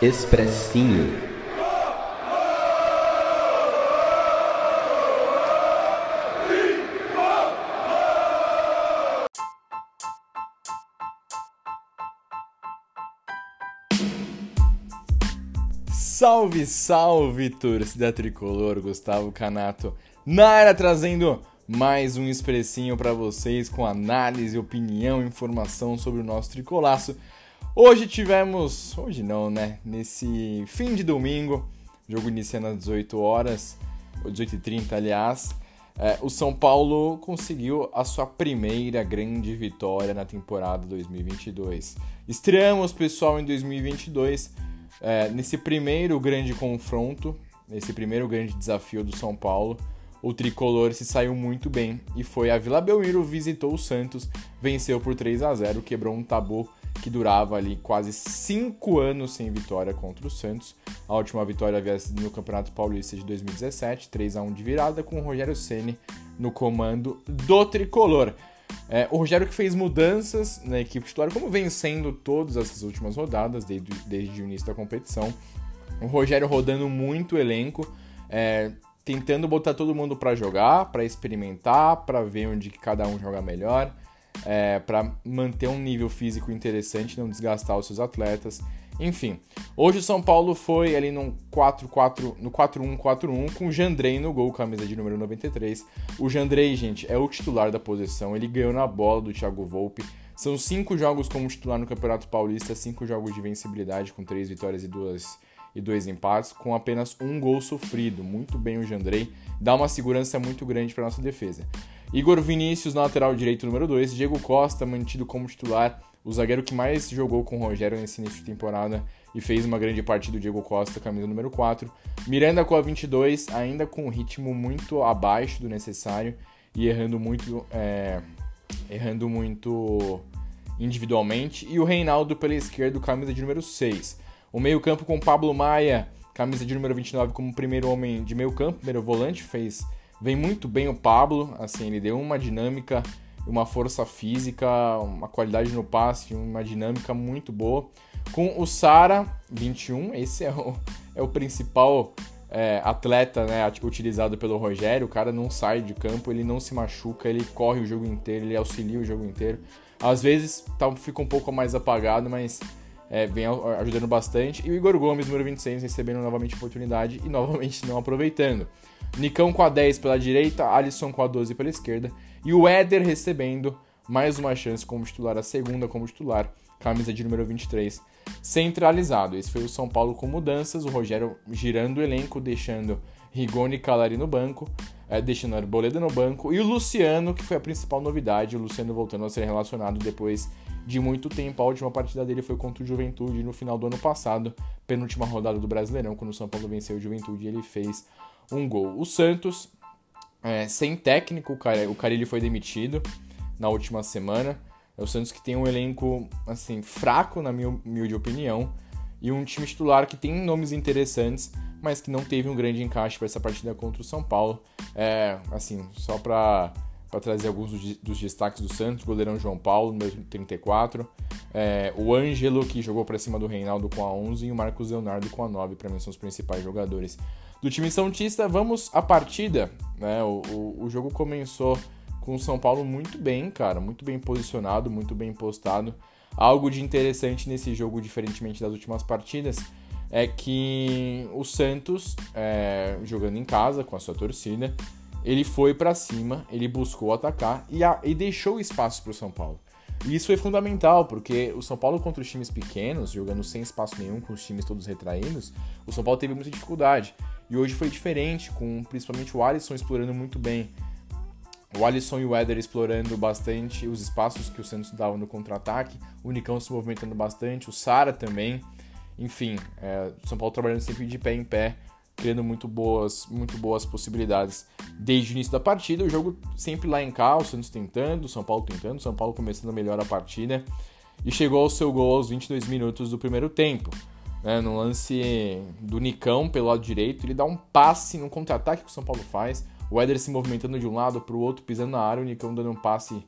Expressinho. Salve, salve, torcida tricolor, Gustavo Canato na área trazendo mais um expressinho para vocês com análise, opinião, informação sobre o nosso tricolaço. Hoje tivemos, hoje não, né? Nesse fim de domingo, jogo iniciando às 18 horas, 18h30, aliás, é, o São Paulo conseguiu a sua primeira grande vitória na temporada 2022. Estreamos, pessoal, em 2022, é, nesse primeiro grande confronto, nesse primeiro grande desafio do São Paulo o tricolor se saiu muito bem e foi a Vila Belmiro, visitou o Santos, venceu por 3 a 0, quebrou um tabu que durava ali quase 5 anos sem vitória contra o Santos. A última vitória havia sido no Campeonato Paulista de 2017, 3 a 1 de virada, com o Rogério Ceni no comando do tricolor. É, o Rogério que fez mudanças na equipe titular, como vencendo todas essas últimas rodadas, desde, desde o início da competição. O Rogério rodando muito o elenco, é, tentando botar todo mundo para jogar, para experimentar, para ver onde cada um joga melhor, é, para manter um nível físico interessante, não desgastar os seus atletas. Enfim, hoje o São Paulo foi ali no 4-4, no 4-1-4-1 com o Jandrei no gol, camisa de número 93. O Jandrei, gente, é o titular da posição, ele ganhou na bola do Thiago Volpe. São cinco jogos como titular no Campeonato Paulista, cinco jogos de vencibilidade com três vitórias e duas e dois empates, com apenas um gol sofrido. Muito bem o Jandrei, dá uma segurança muito grande para nossa defesa. Igor Vinícius na lateral direito número 2, Diego Costa mantido como titular, o zagueiro que mais jogou com o Rogério nesse início de temporada e fez uma grande partida, o Diego Costa, camisa número 4. Miranda com a 22, ainda com um ritmo muito abaixo do necessário e errando muito, é, errando muito individualmente. E o Reinaldo pela esquerda, camisa de número 6. O meio-campo com Pablo Maia, camisa de número 29 como primeiro homem de meio-campo, primeiro volante, fez vem muito bem o Pablo, assim, ele deu uma dinâmica, uma força física, uma qualidade no passe, uma dinâmica muito boa. Com o Sara, 21, esse é o, é o principal é, atleta né, utilizado pelo Rogério. O cara não sai de campo, ele não se machuca, ele corre o jogo inteiro, ele auxilia o jogo inteiro. Às vezes tá, fica um pouco mais apagado, mas é, vem ajudando bastante. E o Igor Gomes, número 26, recebendo novamente oportunidade e novamente não aproveitando. Nicão com a 10 pela direita, Alisson com a 12 pela esquerda. E o Éder recebendo mais uma chance como titular, a segunda como titular, camisa de número 23, centralizado. Esse foi o São Paulo com mudanças, o Rogério girando o elenco, deixando Rigoni e Calari no banco, é, deixando Arboleda no banco, e o Luciano, que foi a principal novidade, o Luciano voltando a ser relacionado depois de muito tempo. A última partida dele foi contra o Juventude no final do ano passado, penúltima rodada do Brasileirão, quando o São Paulo venceu o Juventude ele fez um gol. O Santos, é, sem técnico, o Carilli foi demitido na última semana. É o Santos que tem um elenco assim fraco, na minha humilde opinião, e um time titular que tem nomes interessantes, mas que não teve um grande encaixe para essa partida contra o São Paulo. É, assim, só para para trazer alguns dos, destaques do Santos, goleirão João Paulo, número 34, é, o Ângelo, que jogou para cima do Reinaldo com a 11, e o Marcos Leonardo com a 9, para mim são os principais jogadores do time Santista. Vamos à partida, né? O, o, o jogo começou com o São Paulo muito bem, cara, muito bem posicionado, muito bem postado. Algo de interessante nesse jogo, diferentemente das últimas partidas, é que o Santos, é, jogando em casa com a sua torcida, ele foi para cima, ele buscou atacar e, a, e deixou espaço para o São Paulo. E isso foi fundamental, porque o São Paulo contra os times pequenos, jogando sem espaço nenhum, com os times todos retraídos, o São Paulo teve muita dificuldade. E hoje foi diferente, com principalmente o Alisson explorando muito bem. O Alisson e o Éder explorando bastante os espaços que o Santos dava no contra-ataque, o Nicão se movimentando bastante, o Sara também. Enfim, é, São Paulo trabalhando sempre de pé em pé criando muito boas, muito boas possibilidades desde o início da partida. O jogo sempre lá em cá, o Santos tentando, o São Paulo tentando, o São Paulo começando melhor a partida e chegou ao seu gol aos 22 minutos do primeiro tempo. Né, no lance do Nicão pelo lado direito, ele dá um passe no contra-ataque que o São Paulo faz. O Éder se movimentando de um lado para o outro, pisando na área, o Nicão dando um passe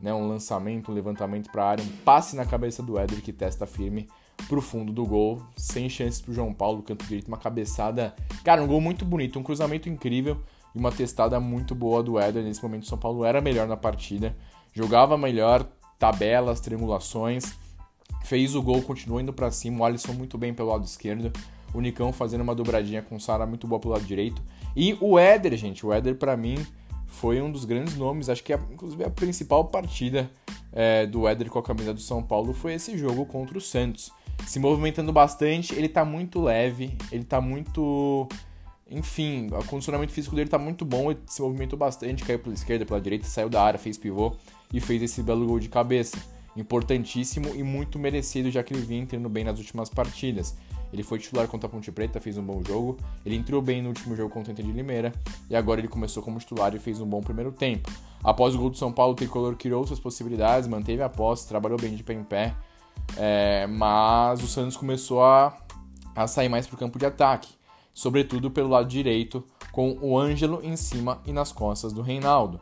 né, um lançamento, um levantamento para a área, um passe na cabeça do Éder que testa firme pro fundo do gol, sem chances pro João Paulo, canto direito, uma cabeçada, cara, um gol muito bonito, um cruzamento incrível e uma testada muito boa do Éder. Nesse momento o São Paulo era melhor na partida, jogava melhor, tabelas, triangulações, fez o gol, continuou indo para cima, o Alisson muito bem pelo lado esquerdo, o Nicão fazendo uma dobradinha com o Sara muito boa pelo lado direito. E o Éder, gente, o Éder para mim foi um dos grandes nomes, acho que é, inclusive a principal partida é, do Éder com a camisa do São Paulo foi esse jogo contra o Santos. Se movimentando bastante, ele tá muito leve, ele tá muito. Enfim, o condicionamento físico dele tá muito bom, ele se movimentou bastante, caiu pela esquerda, pela direita, saiu da área, fez pivô e fez esse belo gol de cabeça. Importantíssimo e muito merecido, já que ele vinha entrando bem nas últimas partidas. Ele foi titular contra a Ponte Preta, fez um bom jogo. Ele entrou bem no último jogo contra o Inter de Limeira. E agora ele começou como titular e fez um bom primeiro tempo. Após o gol do São Paulo, o Tricolor criou suas possibilidades, manteve a posse, trabalhou bem de pé em pé. É, mas o Santos começou a, a sair mais para o campo de ataque. Sobretudo pelo lado direito, com o Ângelo em cima e nas costas do Reinaldo.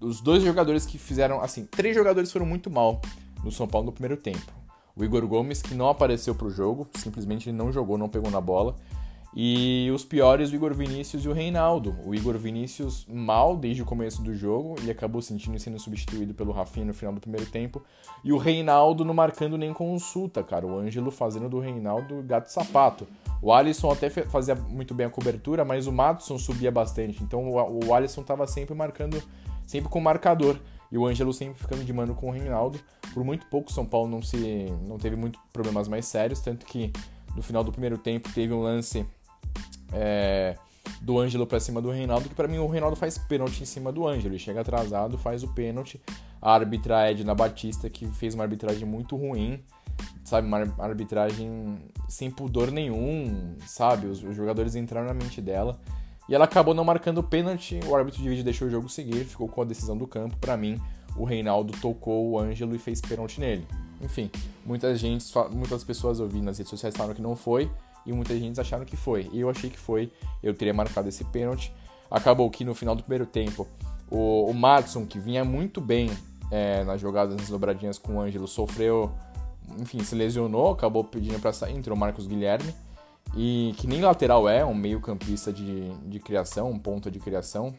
Os dois jogadores que fizeram, assim, três jogadores foram muito mal no São Paulo no primeiro tempo o Igor Gomes, que não apareceu para o jogo, simplesmente ele não jogou, não pegou na bola. E os piores, o Igor Vinícius e o Reinaldo. O Igor Vinícius mal desde o começo do jogo, ele acabou sentindo sendo substituído pelo Rafinha no final do primeiro tempo. E o Reinaldo não marcando nem consulta, cara. O Ângelo fazendo do Reinaldo gato sapato. O Alisson até fazia muito bem a cobertura, mas o Matson subia bastante. Então o Alisson estava sempre marcando, sempre com marcador e o Ângelo sempre ficando de mano com o Reinaldo. Por muito pouco, São Paulo não, se, não teve muito problemas mais sérios, tanto que no final do primeiro tempo teve um lance é, do Ângelo para cima do Reinaldo, que para mim o Reinaldo faz pênalti em cima do Ângelo. Ele chega atrasado, faz o pênalti. A árbitra é Edna Batista, que fez uma arbitragem muito ruim, sabe? Uma arbitragem sem pudor nenhum, sabe? Os, os jogadores entraram na mente dela. E ela acabou não marcando o pênalti, o árbitro de vídeo deixou o jogo seguir, ficou com a decisão do campo. Para mim, o Reinaldo tocou o Ângelo e fez pênalti nele. Enfim, muita gente, muitas pessoas ouvindo nas redes sociais falaram que não foi e muita gente acharam que foi. E eu achei que foi, eu teria marcado esse pênalti. Acabou que no final do primeiro tempo, o, o Madison, que vinha muito bem é, nas jogadas, nas dobradinhas com o Ângelo, sofreu, enfim, se lesionou, acabou pedindo para sair, entrou o Marcos Guilherme e que nem lateral é, um meio-campista de, de criação, um ponta de criação.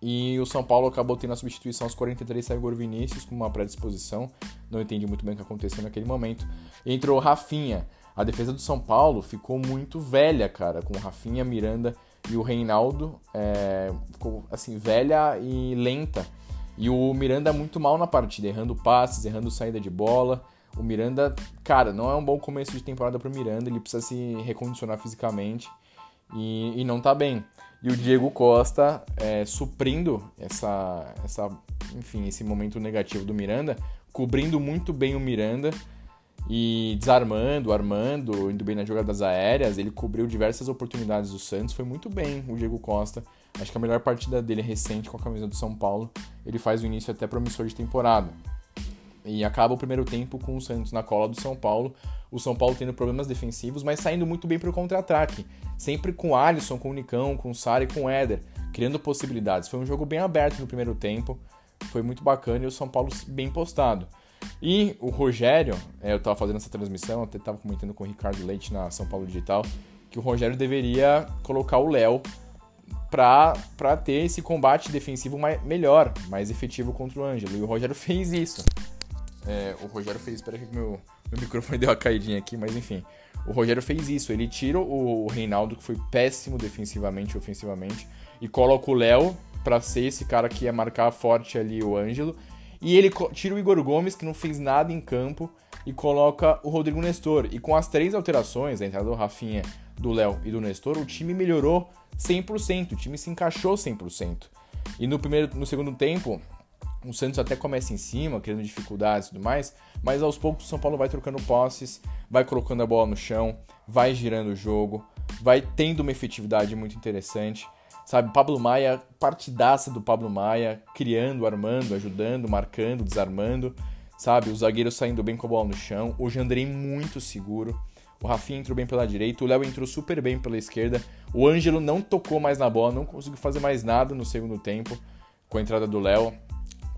E o São Paulo acabou tendo a substituição aos 43, saiu Igor Vinícius com uma predisposição. Não entendi muito bem o que aconteceu naquele momento. Entrou Rafinha. A defesa do São Paulo ficou muito velha, cara, com o Rafinha, Miranda e o Reinaldo. É, ficou assim, velha e lenta. E o Miranda muito mal na partida, errando passes, errando saída de bola. O Miranda, cara, não é um bom começo de temporada para o Miranda, ele precisa se recondicionar fisicamente e, e, não tá bem. E o Diego Costa é, suprindo essa, essa, enfim, esse momento negativo do Miranda, cobrindo muito bem o Miranda e desarmando, armando, indo bem nas jogadas aéreas. Ele cobriu diversas oportunidades do Santos, foi muito bem o Diego Costa. Acho que a melhor partida dele é recente com a camisa do São Paulo. Ele faz o início até promissor de temporada. E acaba o primeiro tempo com o Santos na cola do São Paulo. O São Paulo tendo problemas defensivos, mas saindo muito bem para o contra-ataque. Sempre com Alisson, com o Nicão, com o Sara e com o Éder, criando possibilidades. Foi um jogo bem aberto no primeiro tempo. Foi muito bacana e o São Paulo bem postado. E o Rogério, é, eu estava fazendo essa transmissão, até estava comentando com o Ricardo Leite na São Paulo Digital, que o Rogério deveria colocar o Léo para ter esse combate defensivo mais, melhor, mais efetivo contra o Ângelo. E o Rogério fez isso. É, o Rogério fez. Espera que meu, meu microfone deu uma caidinha aqui, mas enfim. O Rogério fez isso. Ele tira o, Reinaldo, que foi péssimo defensivamente e ofensivamente, e coloca o Léo para ser esse cara que ia marcar forte ali o Ângelo. E ele tira o Igor Gomes, que não fez nada em campo, e coloca o Rodrigo Nestor. E com as três alterações, a entrada do Rafinha, do Léo e do Nestor, o time melhorou 100%. O time se encaixou 100%. E no, primeiro, no segundo tempo, o Santos até começa em cima, criando dificuldades e tudo mais, mas aos poucos o São Paulo vai trocando posses, vai colocando a bola no chão, vai girando o jogo, vai tendo uma efetividade muito interessante. Sabe, Pablo Maia, partidaça do Pablo Maia, criando, armando, ajudando, marcando, desarmando. Sabe, os zagueiros saindo bem com a bola no chão, o Jandrei muito seguro. O Rafinha entrou bem pela direita, o Léo entrou super bem pela esquerda. O Ângelo não tocou mais na bola, não conseguiu fazer mais nada no segundo tempo com a entrada do Léo.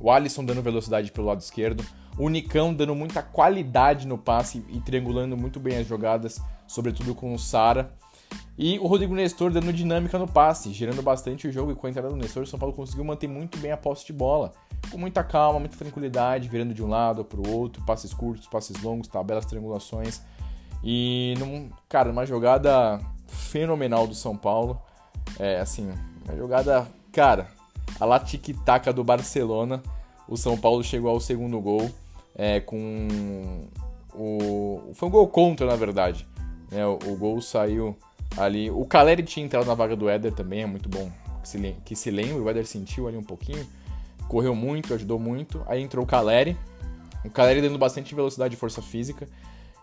O Alisson dando velocidade pelo lado esquerdo, o Nicão dando muita qualidade no passe e triangulando muito bem as jogadas, sobretudo com o Sara. E o Rodrigo Nestor dando dinâmica no passe, girando bastante o jogo e com a entrada do Nestor, o São Paulo conseguiu manter muito bem a posse de bola. Com muita calma, muita tranquilidade, virando de um lado para o outro, passes curtos, passes longos, tabelas, triangulações. E, num, cara, uma jogada fenomenal do São Paulo. É, assim, uma jogada, cara, a lá tic-tac do Barcelona. O São Paulo chegou ao segundo gol é, com o... Foi um gol contra, na verdade. É, o, o, gol saiu ali... O Caleri tinha entrado na vaga do Éder também, é muito bom que se, que se lembre. O Éder sentiu ali um pouquinho. Correu muito, ajudou muito. Aí entrou o Caleri. O Caleri dando bastante velocidade e força física.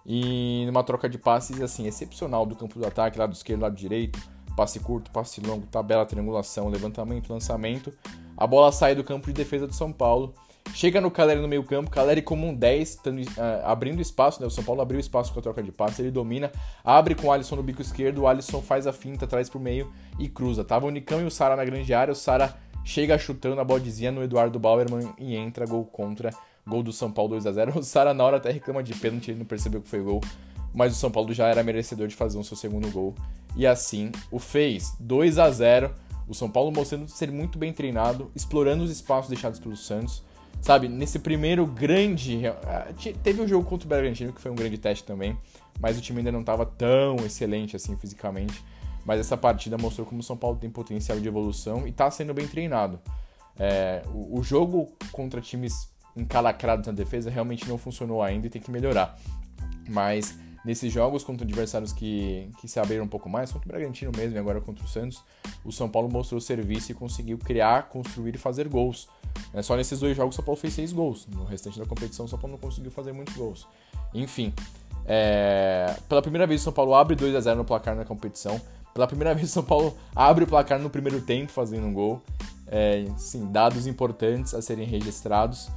E numa troca de passes, assim, excepcional do campo do ataque, lado esquerdo, lado direito. Passe curto, passe longo, tabela, triangulação, levantamento, lançamento. A bola sai do campo de defesa do São Paulo. Chega no Caleri no meio campo, Caleri como um 10, tando, uh, abrindo espaço, né? O São Paulo abriu espaço com a troca de passe, ele domina, abre com o Alisson no bico esquerdo, o Alisson faz a finta, traz pro meio e cruza. Tava o Nicão e o Sara na grande área, o Sara chega chutando a bodezinha no Eduardo Bauerman e entra gol contra Gol do São Paulo 2 a 0 O Sara na hora até reclama de pênalti, ele não percebeu que foi gol. Mas o São Paulo já era merecedor de fazer o seu segundo gol. E assim o fez. 2 a 0 O São Paulo mostrando ser muito bem treinado, explorando os espaços deixados pelo Santos. Sabe, nesse primeiro grande. Eh, teve um jogo contra o Bragantino, que foi um grande teste também. Mas o time ainda não estava tão excelente assim fisicamente. Mas essa partida mostrou como o São Paulo tem potencial de evolução e está sendo bem treinado. É, o jogo contra times encalacrados na defesa realmente não funcionou ainda e tem que melhorar. Mas nesses jogos contra adversários que, que se abriram um pouco mais, contra o Bragantino mesmo e agora contra o Santos, o São Paulo mostrou serviço e conseguiu criar, construir e fazer gols. É, só nesses dois jogos o São Paulo fez seis gols. No restante da competição o São Paulo não conseguiu fazer muitos gols. Enfim, é... pela primeira vez o São Paulo abre 2 a 0 no placar na competição. Pela primeira vez o São Paulo abre o placar no primeiro tempo fazendo um gol. É, sim, dados importantes a serem registrados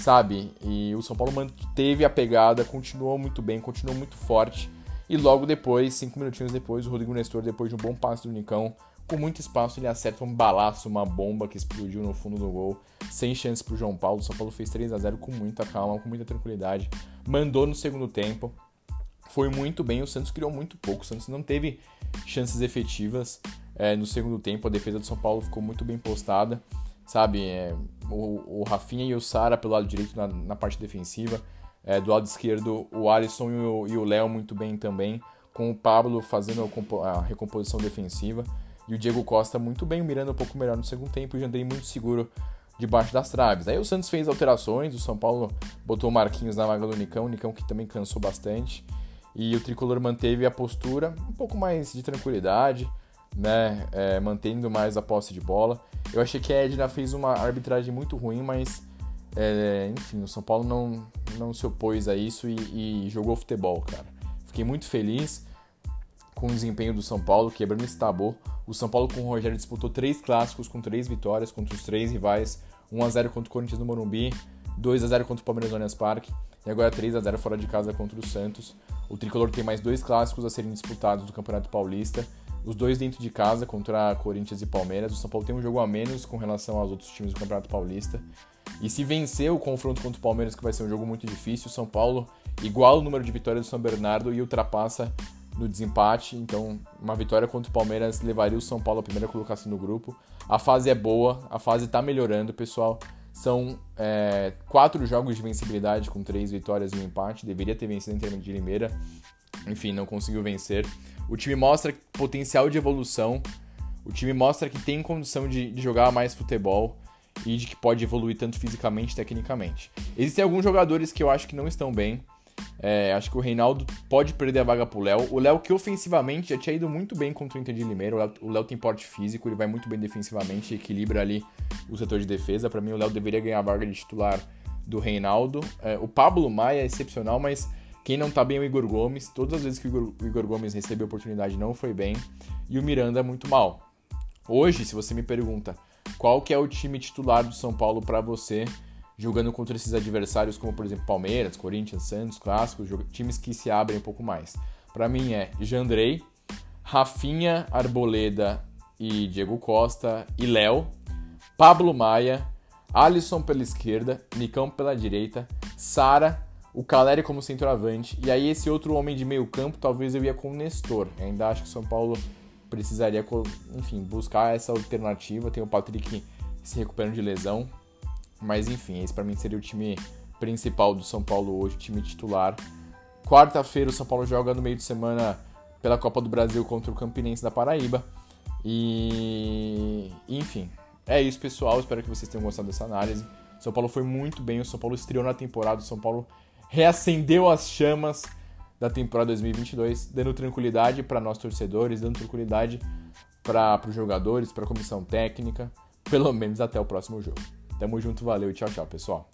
sabe? E o São Paulo manteve a pegada, continuou muito bem, continuou muito forte. E logo depois, cinco minutinhos depois, o Rodrigo Nestor, depois de um bom passe do Nicão, com muito espaço, ele acerta um balaço, uma bomba que explodiu no fundo do gol, sem chance pro João Paulo. O São Paulo fez 3 a 0 com muita calma, com muita tranquilidade. Mandou no segundo tempo. Foi muito bem, o Santos criou muito pouco. O Santos não teve chances efetivas é, no segundo tempo. A defesa do São Paulo ficou muito bem postada sabe? É, o, o Rafinha e o Sara pelo lado direito na, na parte defensiva. É, do lado esquerdo, o Alisson e o Léo muito bem também, com o Pablo fazendo a, a, recomposição defensiva. E o Diego Costa muito bem, mirando um pouco melhor no segundo tempo e o Jandrei muito seguro debaixo das traves. Aí o Santos fez alterações, o São Paulo botou o Marquinhos na vaga do Nicão, o Nicão que também cansou bastante. E o Tricolor manteve a postura um pouco mais de tranquilidade, né, é, mantendo mais a posse de bola. Eu achei que a Edna fez uma arbitragem muito ruim, mas é, enfim, o São Paulo não, não se opôs a isso e, e, jogou futebol, cara. Fiquei muito feliz com o desempenho do São Paulo, quebrando esse tabu. O São Paulo com o Rogério disputou três clássicos com três vitórias contra os três rivais: 1 a 0 contra o Corinthians no Morumbi, 2 a 0 contra o Palmeiras no Parque e agora 3 a 0 fora de casa contra o Santos. O tricolor tem mais dois clássicos a serem disputados do Campeonato Paulista os dois dentro de casa contra Corinthians e Palmeiras. O São Paulo tem um jogo a menos com relação aos outros times do Campeonato Paulista. E se vencer o confronto contra o Palmeiras, que vai ser um jogo muito difícil, o São Paulo iguala o número de vitórias do São Bernardo e ultrapassa no desempate. Então, uma vitória contra o Palmeiras levaria o São Paulo à primeira colocação no grupo. A fase é boa, a fase está melhorando, pessoal. São é, quatro jogos de vencibilidade com três vitórias e um empate. Deveria ter vencido em termos de Limeira. Enfim, não conseguiu vencer. O time mostra potencial de evolução. O time mostra que tem condição de, de jogar mais futebol e de que pode evoluir tanto fisicamente e tecnicamente. Existem alguns jogadores que eu acho que não estão bem. É, acho que o Reinaldo pode perder a vaga pro Léo. O Léo, que ofensivamente já tinha ido muito bem contra o Inter de Limeira. O Léo tem porte físico, ele vai muito bem defensivamente, equilibra ali o setor de defesa. Para mim, o Léo deveria ganhar a vaga de titular do Reinaldo. É, o Pablo Maia é excepcional, mas quem não tá bem é o Igor Gomes. Todas as vezes que o Igor, o Igor Gomes recebeu oportunidade não foi bem. E o Miranda é muito mal. Hoje, se você me pergunta qual que é o time titular do São Paulo para você, jogando contra esses adversários como, por exemplo, Palmeiras, Corinthians, Santos, Clássicos, times que se abrem um pouco mais. Para mim é Jandrei, Rafinha, Arboleda e Diego Costa e Léo, Pablo Maia, Alisson pela esquerda, Nicão pela direita, Sara, o Caleri como centroavante, e aí esse outro homem de meio campo, talvez eu ia com o Nestor. Eu ainda acho que o São Paulo precisaria, enfim, buscar essa alternativa. Tem o Patrick se recuperando de lesão, mas enfim, esse para mim seria o time principal do São Paulo hoje, o time titular. Quarta-feira o São Paulo joga no meio de semana pela Copa do Brasil contra o Campinense da Paraíba. E enfim, é isso, pessoal. Espero que vocês tenham gostado dessa análise. O São Paulo foi muito bem, o São Paulo estreou na temporada, o São Paulo reacendeu as chamas da temporada 2022, dando tranquilidade para nós torcedores, dando tranquilidade para os jogadores, para a comissão técnica, pelo menos até o próximo jogo. Tamo junto, valeu tchau, tchau, pessoal.